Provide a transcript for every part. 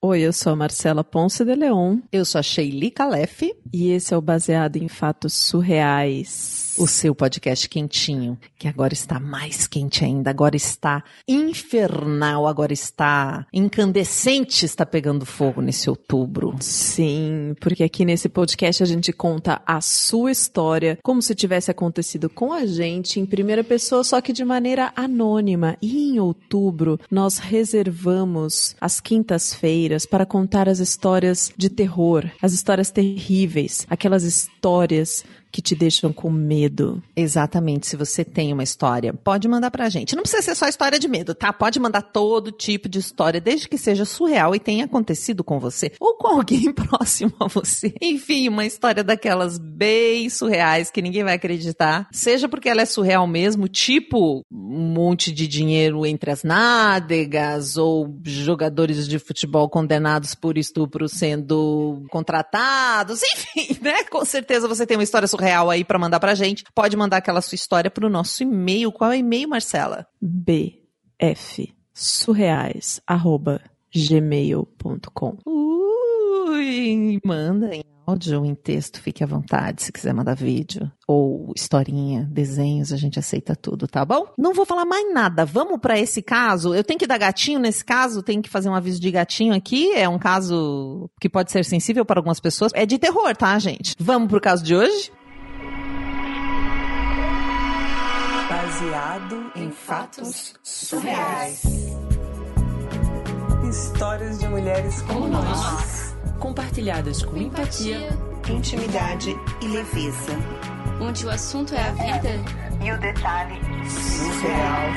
Oi, eu sou a Marcela Ponce de Leon. Eu sou a Sheili Calef. E esse é o Baseado em Fatos Surreais o seu podcast quentinho, que agora está mais quente ainda, agora está infernal, agora está incandescente, está pegando fogo nesse outubro. Sim, porque aqui nesse podcast a gente conta a sua história como se tivesse acontecido com a gente em primeira pessoa, só que de maneira anônima. E em outubro nós reservamos as quintas-feiras para contar as histórias de terror, as histórias terríveis, aquelas histórias que te deixam com medo. Exatamente. Se você tem uma história, pode mandar pra gente. Não precisa ser só história de medo, tá? Pode mandar todo tipo de história, desde que seja surreal e tenha acontecido com você ou com alguém próximo a você. Enfim, uma história daquelas bem surreais que ninguém vai acreditar. Seja porque ela é surreal mesmo, tipo um monte de dinheiro entre as nádegas ou jogadores de futebol condenados por estupro sendo contratados. Enfim, né? Com certeza você tem uma história surreal surreal aí para mandar pra gente, pode mandar aquela sua história pro nosso e-mail. Qual é o e-mail, Marcela? bfsurreais@gmail.com. Ui, manda em áudio, em texto, fique à vontade. Se quiser mandar vídeo ou historinha, desenhos, a gente aceita tudo, tá bom? Não vou falar mais nada. Vamos para esse caso. Eu tenho que dar gatinho nesse caso, tenho que fazer um aviso de gatinho aqui. É um caso que pode ser sensível para algumas pessoas. É de terror, tá, gente? Vamos pro caso de hoje? Baseado em fatos surreais. Histórias de mulheres como nós, compartilhadas com empatia, intimidade e leveza. Onde o assunto é a vida e o detalhe surreal.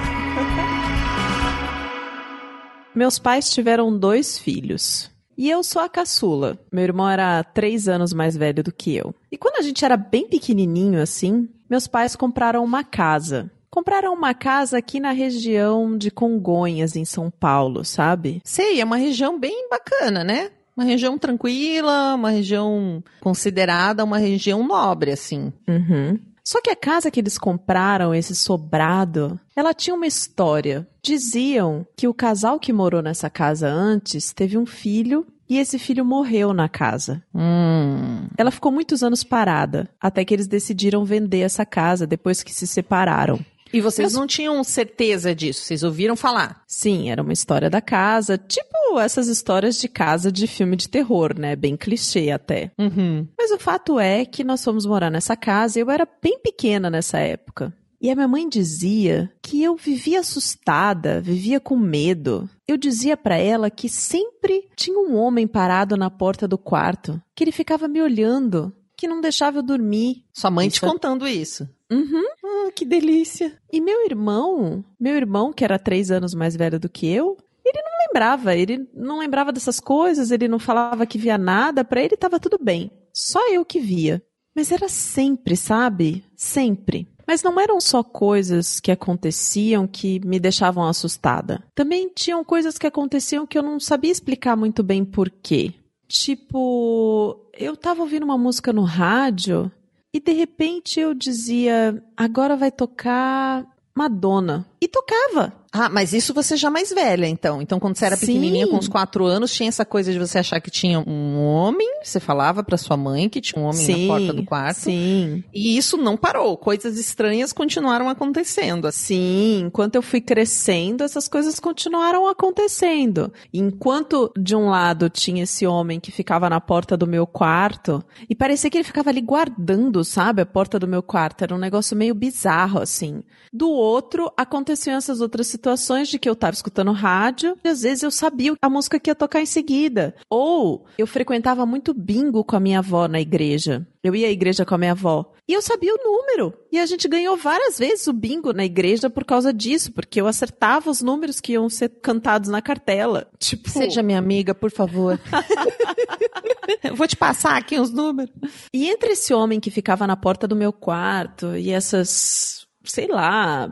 Meus pais tiveram dois filhos. E eu sou a caçula. Meu irmão era três anos mais velho do que eu. E quando a gente era bem pequenininho assim, meus pais compraram uma casa. Compraram uma casa aqui na região de Congonhas, em São Paulo, sabe? Sei, é uma região bem bacana, né? Uma região tranquila, uma região considerada uma região nobre, assim. Uhum. Só que a casa que eles compraram, esse sobrado, ela tinha uma história. Diziam que o casal que morou nessa casa antes teve um filho e esse filho morreu na casa. Hum. Ela ficou muitos anos parada, até que eles decidiram vender essa casa depois que se separaram. E vocês Mas... não tinham certeza disso? Vocês ouviram falar? Sim, era uma história da casa, tipo essas histórias de casa de filme de terror, né? Bem clichê até. Uhum. Mas o fato é que nós fomos morar nessa casa e eu era bem pequena nessa época. E a minha mãe dizia que eu vivia assustada, vivia com medo. Eu dizia para ela que sempre tinha um homem parado na porta do quarto, que ele ficava me olhando, que não deixava eu dormir. Sua mãe isso te contando isso? Uhum. Ah, que delícia. E meu irmão, meu irmão, que era três anos mais velho do que eu, ele não lembrava, ele não lembrava dessas coisas, ele não falava que via nada, para ele estava tudo bem. Só eu que via. Mas era sempre, sabe? Sempre. Mas não eram só coisas que aconteciam que me deixavam assustada. Também tinham coisas que aconteciam que eu não sabia explicar muito bem por quê. Tipo, eu tava ouvindo uma música no rádio e de repente eu dizia: agora vai tocar Madonna. E tocava. Ah, mas isso você já mais velha, então. Então, quando você era pequenininha, com uns quatro anos, tinha essa coisa de você achar que tinha um homem, você falava para sua mãe que tinha um homem sim, na porta do quarto. Sim. E isso não parou. Coisas estranhas continuaram acontecendo. Sim, enquanto eu fui crescendo, essas coisas continuaram acontecendo. Enquanto de um lado tinha esse homem que ficava na porta do meu quarto, e parecia que ele ficava ali guardando, sabe, a porta do meu quarto. Era um negócio meio bizarro, assim. Do outro, aconteciam essas outras situações situações de que eu estava escutando rádio e às vezes eu sabia a música que ia tocar em seguida. Ou eu frequentava muito bingo com a minha avó na igreja. Eu ia à igreja com a minha avó. E eu sabia o número. E a gente ganhou várias vezes o bingo na igreja por causa disso, porque eu acertava os números que iam ser cantados na cartela. Tipo. Seja minha amiga, por favor. Vou te passar aqui os números. E entre esse homem que ficava na porta do meu quarto e essas, sei lá,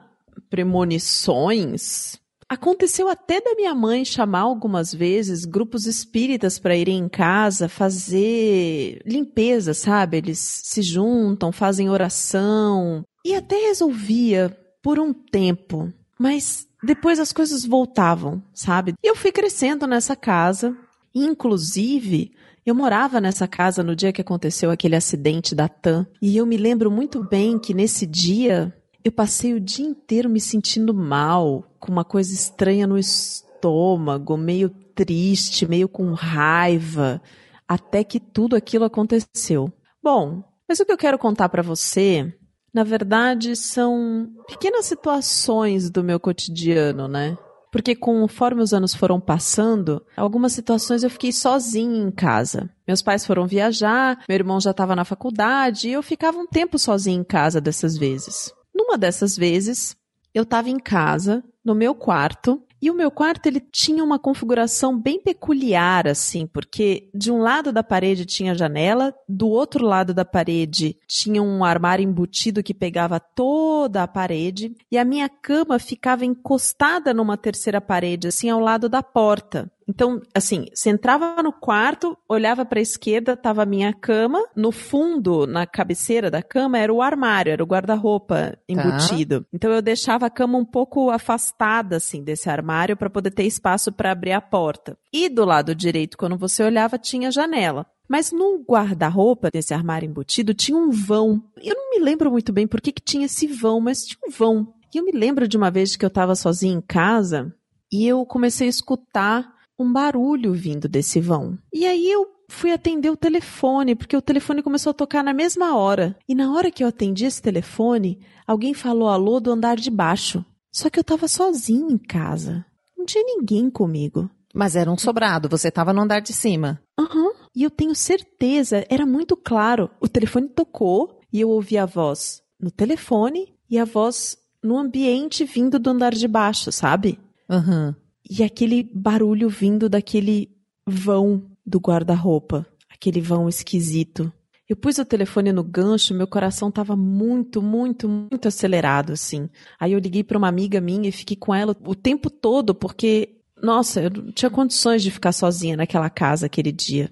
premonições. Aconteceu até da minha mãe chamar algumas vezes grupos espíritas para irem em casa fazer limpeza, sabe? Eles se juntam, fazem oração. E até resolvia por um tempo, mas depois as coisas voltavam, sabe? E eu fui crescendo nessa casa Inclusive, eu morava nessa casa no dia que aconteceu aquele acidente da TAM. E eu me lembro muito bem que nesse dia eu passei o dia inteiro me sentindo mal, com uma coisa estranha no estômago, meio triste, meio com raiva, até que tudo aquilo aconteceu. Bom, mas o que eu quero contar para você, na verdade, são pequenas situações do meu cotidiano, né? Porque conforme os anos foram passando, algumas situações eu fiquei sozinha em casa. Meus pais foram viajar, meu irmão já estava na faculdade e eu ficava um tempo sozinha em casa dessas vezes. Numa dessas vezes, eu estava em casa, no meu quarto, e o meu quarto ele tinha uma configuração bem peculiar assim, porque de um lado da parede tinha janela, do outro lado da parede tinha um armário embutido que pegava toda a parede, e a minha cama ficava encostada numa terceira parede assim ao lado da porta. Então, assim, você entrava no quarto, olhava para a esquerda, tava a minha cama, no fundo, na cabeceira da cama, era o armário, era o guarda-roupa embutido. Tá. Então eu deixava a cama um pouco afastada assim desse armário para poder ter espaço para abrir a porta. E do lado direito, quando você olhava, tinha janela. Mas no guarda-roupa desse armário embutido tinha um vão. Eu não me lembro muito bem por que, que tinha esse vão, mas tinha um vão. E eu me lembro de uma vez que eu estava sozinha em casa e eu comecei a escutar um barulho vindo desse vão. E aí eu fui atender o telefone, porque o telefone começou a tocar na mesma hora. E na hora que eu atendi esse telefone, alguém falou alô do andar de baixo. Só que eu tava sozinha em casa. Não tinha ninguém comigo. Mas era um sobrado, você tava no andar de cima. Aham. Uhum. E eu tenho certeza, era muito claro. O telefone tocou e eu ouvi a voz no telefone e a voz no ambiente vindo do andar de baixo, sabe? Aham. Uhum e aquele barulho vindo daquele vão do guarda-roupa, aquele vão esquisito. Eu pus o telefone no gancho, meu coração estava muito, muito, muito acelerado, assim. Aí eu liguei para uma amiga minha e fiquei com ela o tempo todo, porque, nossa, eu não tinha condições de ficar sozinha naquela casa aquele dia.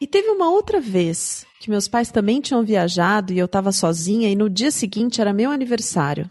E teve uma outra vez que meus pais também tinham viajado e eu estava sozinha, e no dia seguinte era meu aniversário.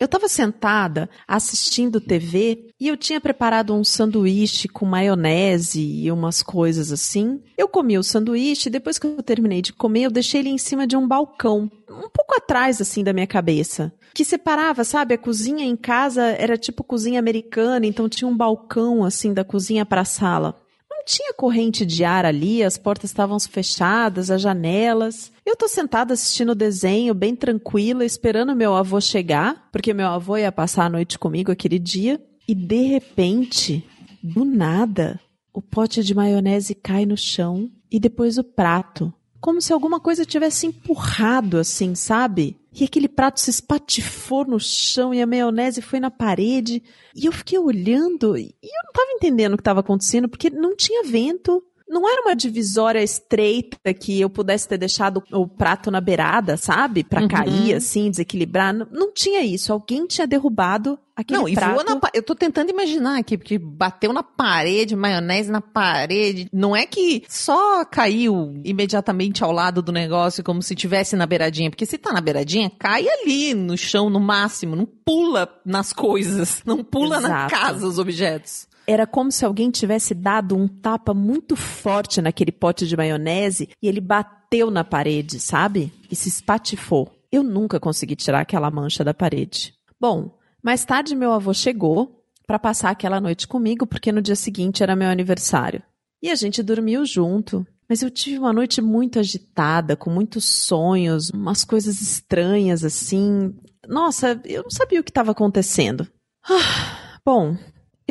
Eu estava sentada assistindo TV e eu tinha preparado um sanduíche com maionese e umas coisas assim. Eu comi o sanduíche, depois que eu terminei de comer, eu deixei ele em cima de um balcão, um pouco atrás assim da minha cabeça, que separava, sabe, a cozinha em casa era tipo cozinha americana, então tinha um balcão assim da cozinha para a sala não tinha corrente de ar ali, as portas estavam fechadas, as janelas. Eu tô sentada assistindo o desenho, bem tranquila, esperando meu avô chegar, porque meu avô ia passar a noite comigo aquele dia. E de repente, do nada, o pote de maionese cai no chão e depois o prato. Como se alguma coisa tivesse empurrado assim, sabe? E aquele prato se espatifou no chão e a maionese foi na parede. E eu fiquei olhando e eu não estava entendendo o que estava acontecendo porque não tinha vento. Não era uma divisória estreita que eu pudesse ter deixado o prato na beirada, sabe? Para uhum. cair, assim, desequilibrar. Não, não tinha isso. Alguém tinha derrubado aquele não, prato. Não, e voa na Eu tô tentando imaginar aqui, porque bateu na parede, maionese na parede. Não é que só caiu imediatamente ao lado do negócio, como se tivesse na beiradinha. Porque se tá na beiradinha, cai ali no chão, no máximo. Não pula nas coisas. Não pula Exato. na casa os objetos. Era como se alguém tivesse dado um tapa muito forte naquele pote de maionese e ele bateu na parede, sabe? E se espatifou. Eu nunca consegui tirar aquela mancha da parede. Bom, mais tarde, meu avô chegou para passar aquela noite comigo, porque no dia seguinte era meu aniversário. E a gente dormiu junto. Mas eu tive uma noite muito agitada, com muitos sonhos, umas coisas estranhas assim. Nossa, eu não sabia o que estava acontecendo. Ah, bom,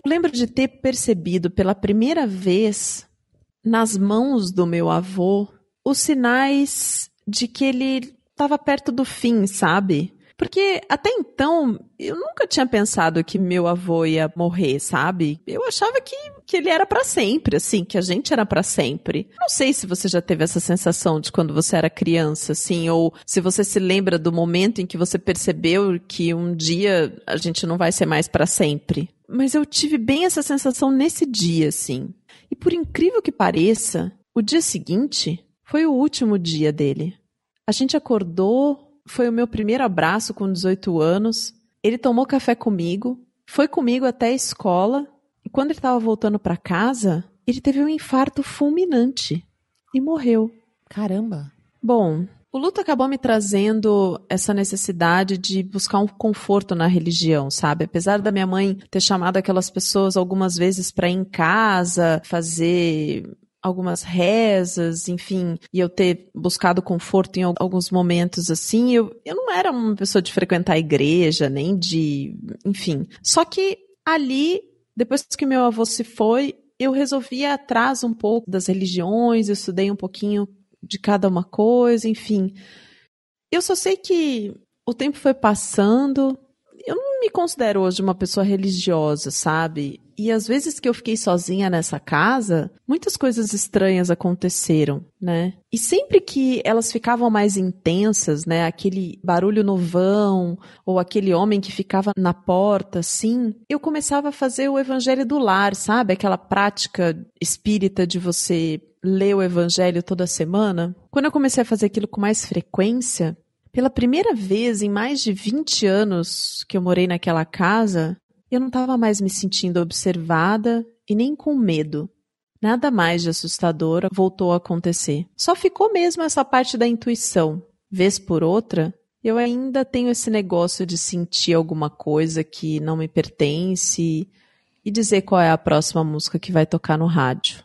eu lembro de ter percebido pela primeira vez nas mãos do meu avô os sinais de que ele estava perto do fim, sabe? Porque até então eu nunca tinha pensado que meu avô ia morrer, sabe? Eu achava que, que ele era para sempre, assim, que a gente era para sempre. Não sei se você já teve essa sensação de quando você era criança, assim, ou se você se lembra do momento em que você percebeu que um dia a gente não vai ser mais para sempre. Mas eu tive bem essa sensação nesse dia, assim. E por incrível que pareça, o dia seguinte foi o último dia dele. A gente acordou foi o meu primeiro abraço com 18 anos. Ele tomou café comigo, foi comigo até a escola. E quando ele estava voltando para casa, ele teve um infarto fulminante e morreu. Caramba. Bom, o luto acabou me trazendo essa necessidade de buscar um conforto na religião, sabe? Apesar da minha mãe ter chamado aquelas pessoas algumas vezes para ir em casa, fazer algumas rezas, enfim, e eu ter buscado conforto em alguns momentos assim, eu, eu não era uma pessoa de frequentar a igreja, nem de. Enfim. Só que ali, depois que meu avô se foi, eu resolvi ir atrás um pouco das religiões, eu estudei um pouquinho de cada uma coisa, enfim. Eu só sei que o tempo foi passando. Eu não me considero hoje uma pessoa religiosa, sabe? E às vezes que eu fiquei sozinha nessa casa, muitas coisas estranhas aconteceram, né? E sempre que elas ficavam mais intensas, né? Aquele barulho no vão, ou aquele homem que ficava na porta, assim, eu começava a fazer o evangelho do lar, sabe? Aquela prática espírita de você ler o evangelho toda semana. Quando eu comecei a fazer aquilo com mais frequência, pela primeira vez em mais de 20 anos que eu morei naquela casa, eu não estava mais me sentindo observada e nem com medo. Nada mais de assustador voltou a acontecer. Só ficou mesmo essa parte da intuição. Vez por outra, eu ainda tenho esse negócio de sentir alguma coisa que não me pertence e dizer qual é a próxima música que vai tocar no rádio.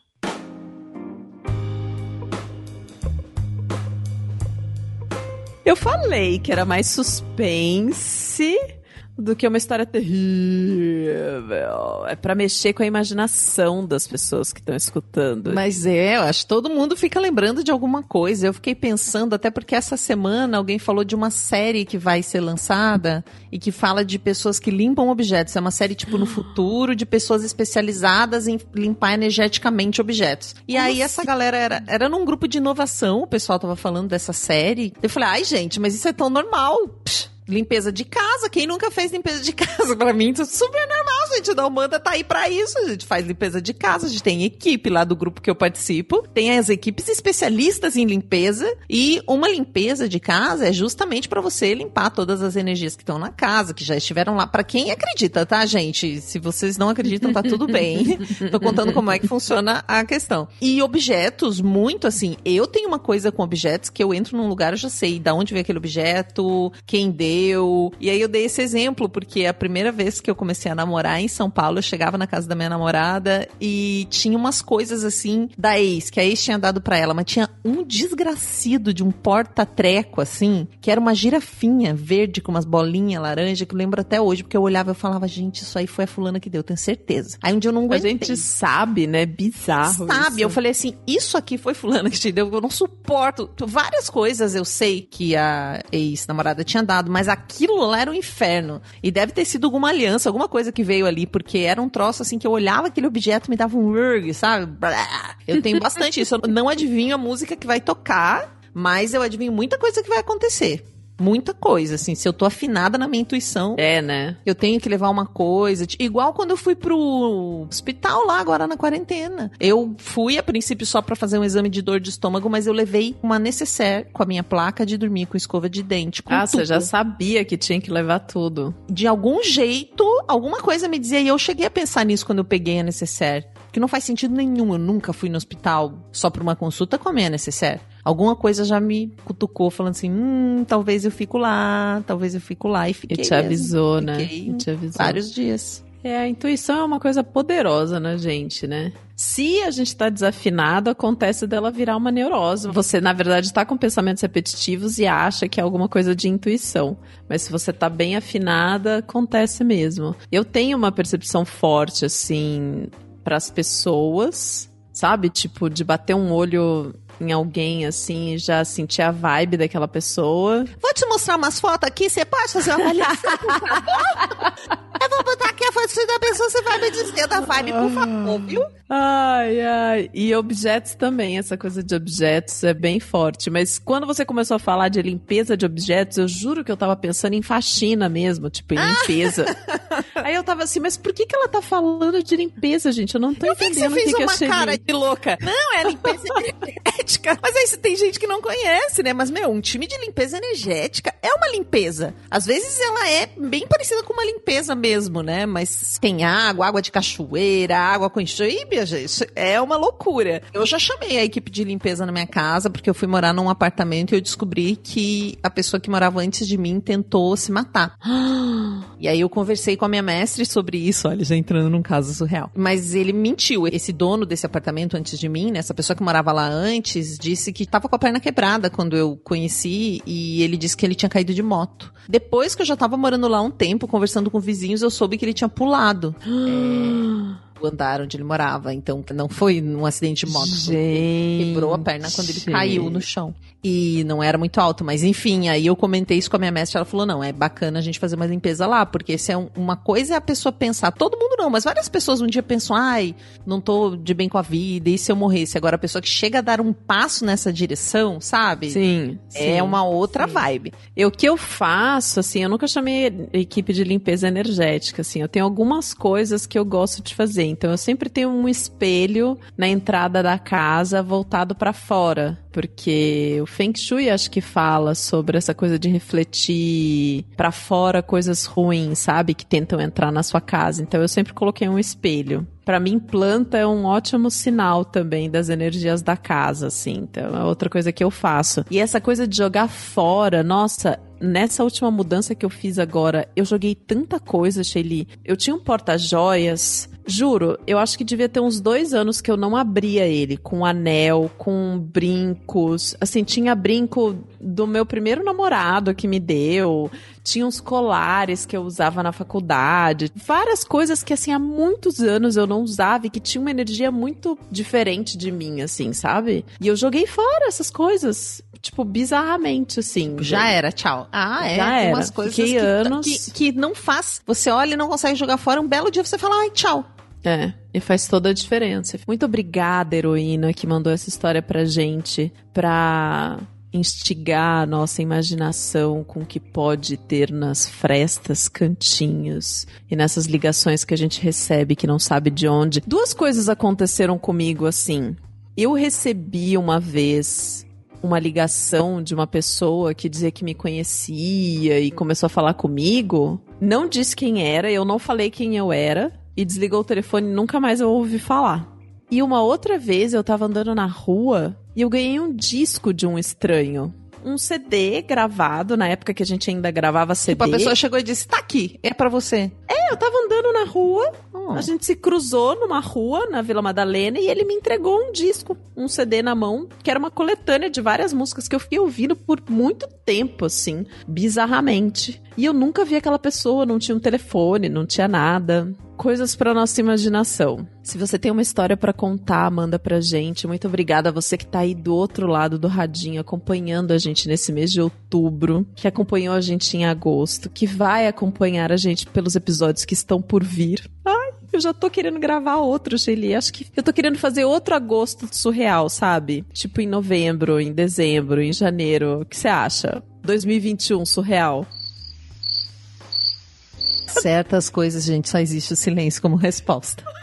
Eu falei que era mais suspense do que uma história terrível. É para mexer com a imaginação das pessoas que estão escutando. Mas é, eu acho que todo mundo fica lembrando de alguma coisa. Eu fiquei pensando, até porque essa semana alguém falou de uma série que vai ser lançada e que fala de pessoas que limpam objetos. É uma série, tipo, no futuro, de pessoas especializadas em limpar energeticamente objetos. E aí essa galera era, era num grupo de inovação, o pessoal tava falando dessa série. Eu falei, ai, gente, mas isso é tão normal. Psh limpeza de casa. Quem nunca fez limpeza de casa? Pra mim, isso é super normal, gente. A Umanda tá aí pra isso. A gente faz limpeza de casa. A gente tem equipe lá do grupo que eu participo. Tem as equipes especialistas em limpeza. E uma limpeza de casa é justamente para você limpar todas as energias que estão na casa, que já estiveram lá. Para quem acredita, tá, gente? Se vocês não acreditam, tá tudo bem. Tô contando como é que funciona a questão. E objetos, muito assim. Eu tenho uma coisa com objetos que eu entro num lugar, eu já sei da onde veio aquele objeto, quem deu eu. E aí eu dei esse exemplo, porque a primeira vez que eu comecei a namorar em São Paulo, eu chegava na casa da minha namorada e tinha umas coisas assim da ex, que a ex tinha dado para ela, mas tinha um desgracido de um porta-treco, assim, que era uma girafinha verde com umas bolinhas laranja, que eu lembro até hoje, porque eu olhava e falava, gente, isso aí foi a fulana que deu, tenho certeza. Aí um dia eu não aguentei. A gente sabe, né? Bizarro. Sabe, isso. eu falei assim, isso aqui foi fulana que te deu, eu não suporto. Várias coisas eu sei que a ex-namorada tinha dado, mas mas aquilo lá era um inferno. E deve ter sido alguma aliança, alguma coisa que veio ali, porque era um troço assim que eu olhava aquele objeto me dava um urg, sabe? Eu tenho bastante isso. Eu não adivinho a música que vai tocar, mas eu adivinho muita coisa que vai acontecer muita coisa, assim. Se eu tô afinada na minha intuição. É, né? Eu tenho que levar uma coisa. Igual quando eu fui pro hospital lá agora na quarentena. Eu fui a princípio só para fazer um exame de dor de estômago, mas eu levei uma necessaire com a minha placa de dormir com escova de dente. ah, tudo. você já sabia que tinha que levar tudo. De algum jeito, alguma coisa me dizia. E eu cheguei a pensar nisso quando eu peguei a necessaire. Que não faz sentido nenhum. Eu nunca fui no hospital só pra uma consulta com a minha necessaire alguma coisa já me cutucou, falando assim: hum, talvez eu fico lá, talvez eu fico lá. E fiquei. E te avisou, mesmo. né? Fiquei te avisou. Vários dias. É, a intuição é uma coisa poderosa na gente, né? Se a gente tá desafinado, acontece dela virar uma neurose. Você, na verdade, tá com pensamentos repetitivos e acha que é alguma coisa de intuição. Mas se você tá bem afinada, acontece mesmo. Eu tenho uma percepção forte, assim, para as pessoas, sabe? Tipo, de bater um olho em alguém assim e já sentir a vibe daquela pessoa. Vou te mostrar umas fotos aqui, você pode fazer uma avaliação, por favor? Eu vou botar aqui a foto da pessoa, você vai me dizer da vibe, por favor, viu? Ai, ai. E objetos também, essa coisa de objetos é bem forte. Mas quando você começou a falar de limpeza de objetos, eu juro que eu tava pensando em faxina mesmo, tipo, em limpeza. Aí eu tava assim, mas por que que ela tá falando de limpeza, gente? Eu não tô eu entendendo vi que você o que, fez que uma eu cara cheguei. de louca. Não, é limpeza energética. Mas aí tem gente que não conhece, né? Mas, meu, um time de limpeza energética é uma limpeza. Às vezes ela é bem parecida com uma limpeza mesmo, né? Mas tem água, água de cachoeira, água com minha gente, é uma loucura. Eu já chamei a equipe de limpeza na minha casa, porque eu fui morar num apartamento e eu descobri que a pessoa que morava antes de mim tentou se matar. E aí eu conversei com a minha mestre sobre isso, olha, já entrando num caso surreal. Mas ele mentiu. Esse dono desse apartamento antes de mim, né, essa pessoa que morava lá antes, disse que tava com a perna quebrada quando eu conheci e ele disse que ele tinha caído de moto. Depois que eu já tava morando lá um tempo, conversando com vizinhos, eu soube que ele tinha pulado. É, andar onde ele morava. Então, não foi um acidente de moto. Ele quebrou a perna quando ele caiu no chão. E não era muito alto, mas enfim, aí eu comentei isso com a minha mestre, ela falou, não, é bacana a gente fazer uma limpeza lá, porque se é um- uma coisa é a pessoa pensar, todo mundo não, mas várias pessoas um dia pensam, ai, não tô de bem com a vida, e se eu morresse? Agora a pessoa que chega a dar um passo nessa direção, sabe? Sim. É sim. uma outra vibe. Eu, o que eu faço, assim, eu nunca chamei equipe de limpeza energética, assim, eu tenho algumas coisas que eu gosto de fazer. Então, eu sempre tenho um espelho na entrada da casa voltado pra fora, porque o Feng Shui acho que fala sobre essa coisa de refletir pra fora coisas ruins, sabe, que tentam entrar na sua casa. Então, eu sempre coloquei um espelho. Pra mim, planta é um ótimo sinal também das energias da casa, assim. Então, é outra coisa que eu faço. E essa coisa de jogar fora, nossa, nessa última mudança que eu fiz agora, eu joguei tanta coisa, Shelly. Eu tinha um porta-joias. Juro, eu acho que devia ter uns dois anos que eu não abria ele, com anel, com brincos. Assim, tinha brinco do meu primeiro namorado que me deu. Tinha uns colares que eu usava na faculdade. Várias coisas que, assim, há muitos anos eu não usava e que tinha uma energia muito diferente de mim, assim, sabe? E eu joguei fora essas coisas. Tipo, bizarramente, assim. Já era, tchau. Ah, é. Já tem era. umas coisas que, anos- que, que não faz. Você olha e não consegue jogar fora. Um belo dia você fala, ai, tchau. É, e faz toda a diferença. Muito obrigada, heroína, que mandou essa história pra gente, pra instigar a nossa imaginação com o que pode ter nas frestas, cantinhos e nessas ligações que a gente recebe que não sabe de onde. Duas coisas aconteceram comigo assim. Eu recebi uma vez uma ligação de uma pessoa que dizia que me conhecia e começou a falar comigo. Não disse quem era, eu não falei quem eu era e desligou o telefone e nunca mais eu ouvi falar. E uma outra vez eu tava andando na rua e eu ganhei um disco de um estranho. Um CD gravado, na época que a gente ainda gravava CD. Tipo, a pessoa chegou e disse, tá aqui, é pra você. É, eu tava andando na rua, Oh. a gente se cruzou numa rua na Vila Madalena e ele me entregou um disco, um CD na mão, que era uma coletânea de várias músicas que eu fiquei ouvindo por muito tempo, assim, bizarramente. E eu nunca vi aquela pessoa, não tinha um telefone, não tinha nada. Coisas pra nossa imaginação. Se você tem uma história pra contar, manda pra gente. Muito obrigada a você que tá aí do outro lado do radinho, acompanhando a gente nesse mês de outubro, que acompanhou a gente em agosto, que vai acompanhar a gente pelos episódios que estão por vir. Ai, eu já tô querendo gravar outro, Shelly. Acho que eu tô querendo fazer outro agosto surreal, sabe? Tipo em novembro, em dezembro, em janeiro. O que você acha? 2021 surreal. Certas coisas, gente, só existe o silêncio como resposta.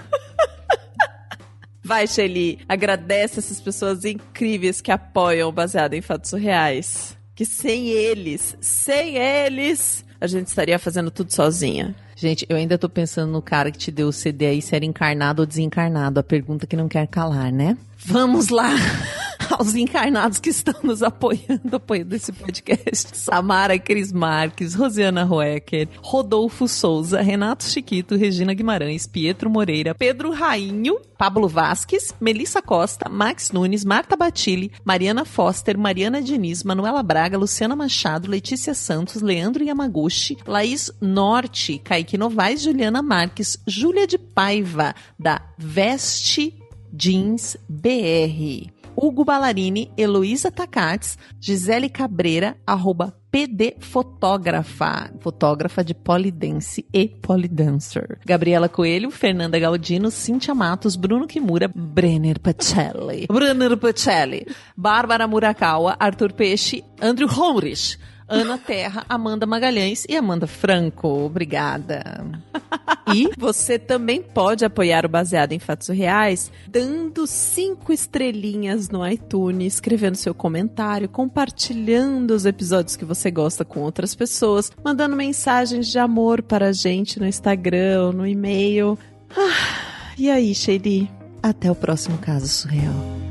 Vai, Shelly, agradece essas pessoas incríveis que apoiam Baseado em Fatos Surreais. Que sem eles, sem eles, a gente estaria fazendo tudo sozinha. Gente, eu ainda tô pensando no cara que te deu o CD aí, se era encarnado ou desencarnado. A pergunta que não quer calar, né? Vamos lá aos encarnados que estão nos apoiando, apoiando esse podcast. Samara Cris Marques, Rosiana Roecker, Rodolfo Souza, Renato Chiquito, Regina Guimarães, Pietro Moreira, Pedro Rainho, Pablo Vasques, Melissa Costa, Max Nunes, Marta Batilli, Mariana Foster, Mariana Diniz, Manuela Braga, Luciana Machado, Letícia Santos, Leandro Yamaguchi, Laís Norte, Kaique Novaes, Juliana Marques, Júlia de Paiva, da Veste Jeans BR. Hugo Ballarini, Heloísa Tacates, Gisele Cabreira, arroba PD Fotógrafa, fotógrafa de polidense e polidancer. Gabriela Coelho, Fernanda Galdino, Cíntia Matos, Bruno Kimura, Brenner Pacelli, Brenner Pacelli, Bárbara Murakawa, Arthur Peixe, Andrew Homrich, Ana Terra, Amanda Magalhães e Amanda Franco. Obrigada. E você também pode apoiar o Baseado em Fatos Reais dando cinco estrelinhas no iTunes, escrevendo seu comentário, compartilhando os episódios que você gosta com outras pessoas, mandando mensagens de amor para a gente no Instagram no e-mail. Ah, e aí, Shelly? Até o próximo caso surreal.